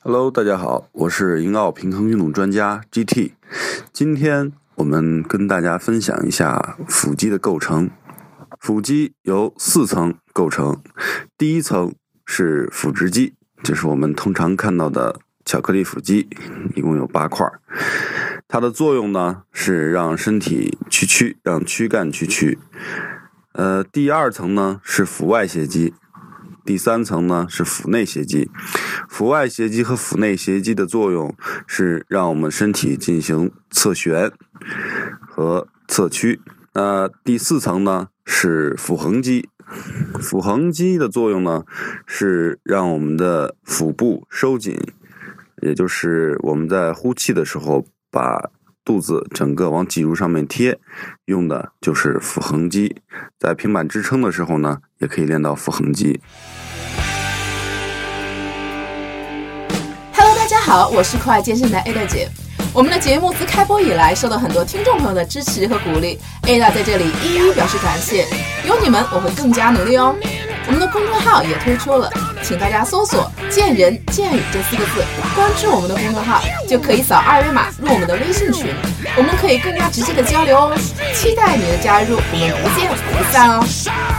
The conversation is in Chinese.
Hello，大家好，我是英奥平衡运动专家 GT。今天我们跟大家分享一下腹肌的构成。腹肌由四层构成，第一层是腹直肌，就是我们通常看到的巧克力腹肌，一共有八块。它的作用呢是让身体屈曲，让躯干屈曲。呃，第二层呢是腹外斜肌。第三层呢是腹内斜肌，腹外斜肌和腹内斜肌的作用是让我们身体进行侧旋和侧屈。那第四层呢是腹横肌，腹横肌的作用呢是让我们的腹部收紧，也就是我们在呼气的时候把肚子整个往脊柱上面贴，用的就是腹横肌。在平板支撑的时候呢，也可以练到腹横肌。好，我是酷爱健身的 Ada 姐。我们的节目自开播以来，受到很多听众朋友的支持和鼓励，Ada 在这里一一表示感谢。有你们，我会更加努力哦。我们的公众号也推出了，请大家搜索“见人见语”这四个字，关注我们的公众号，就可以扫二维码入我们的微信群，我们可以更加直接的交流哦。期待你的加入，我们不见不散哦。